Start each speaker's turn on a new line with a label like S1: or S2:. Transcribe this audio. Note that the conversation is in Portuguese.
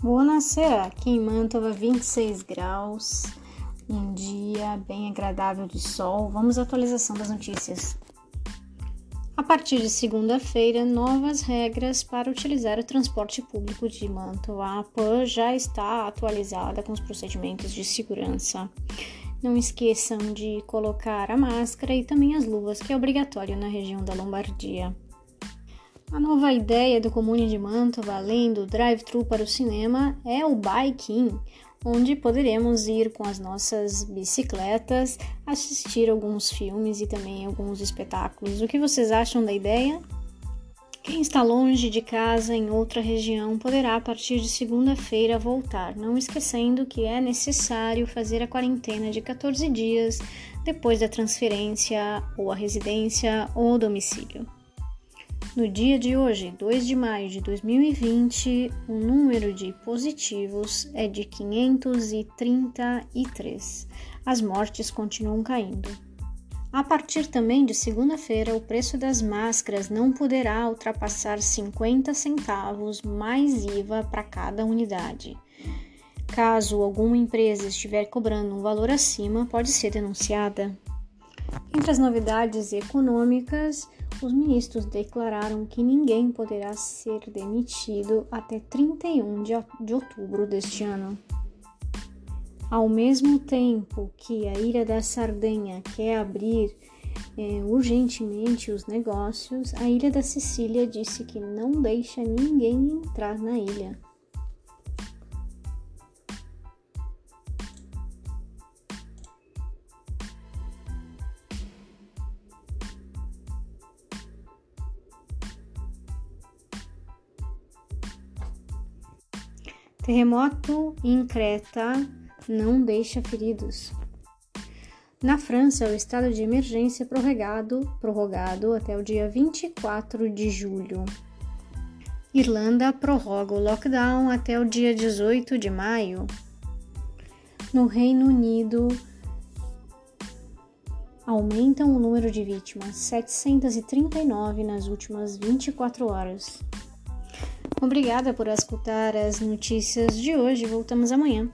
S1: Buonasera, aqui em Mantova, 26 graus, um dia bem agradável de sol. Vamos à atualização das notícias. A partir de segunda-feira, novas regras para utilizar o transporte público de Mantova. A PAN já está atualizada com os procedimentos de segurança. Não esqueçam de colocar a máscara e também as luvas, que é obrigatório na região da Lombardia. A nova ideia do Comune de Mantova, além do drive-thru para o cinema, é o Bike-in, onde poderemos ir com as nossas bicicletas, assistir alguns filmes e também alguns espetáculos. O que vocês acham da ideia? Quem está longe de casa em outra região poderá, a partir de segunda-feira, voltar, não esquecendo que é necessário fazer a quarentena de 14 dias depois da transferência ou a residência ou domicílio. No dia de hoje, 2 de maio de 2020, o número de positivos é de 533. As mortes continuam caindo. A partir também de segunda-feira, o preço das máscaras não poderá ultrapassar 50 centavos mais IVA para cada unidade. Caso alguma empresa estiver cobrando um valor acima, pode ser denunciada. Entre as novidades econômicas, os ministros declararam que ninguém poderá ser demitido até 31 de outubro deste ano. Ao mesmo tempo que a Ilha da Sardenha quer abrir é, urgentemente os negócios, a Ilha da Sicília disse que não deixa ninguém entrar na ilha. Terremoto em Creta não deixa feridos. Na França, o estado de emergência é prorrogado, prorrogado até o dia 24 de julho. Irlanda prorroga o lockdown até o dia 18 de maio. No Reino Unido, aumentam o número de vítimas, 739 nas últimas 24 horas. Obrigada por escutar as notícias de hoje. Voltamos amanhã.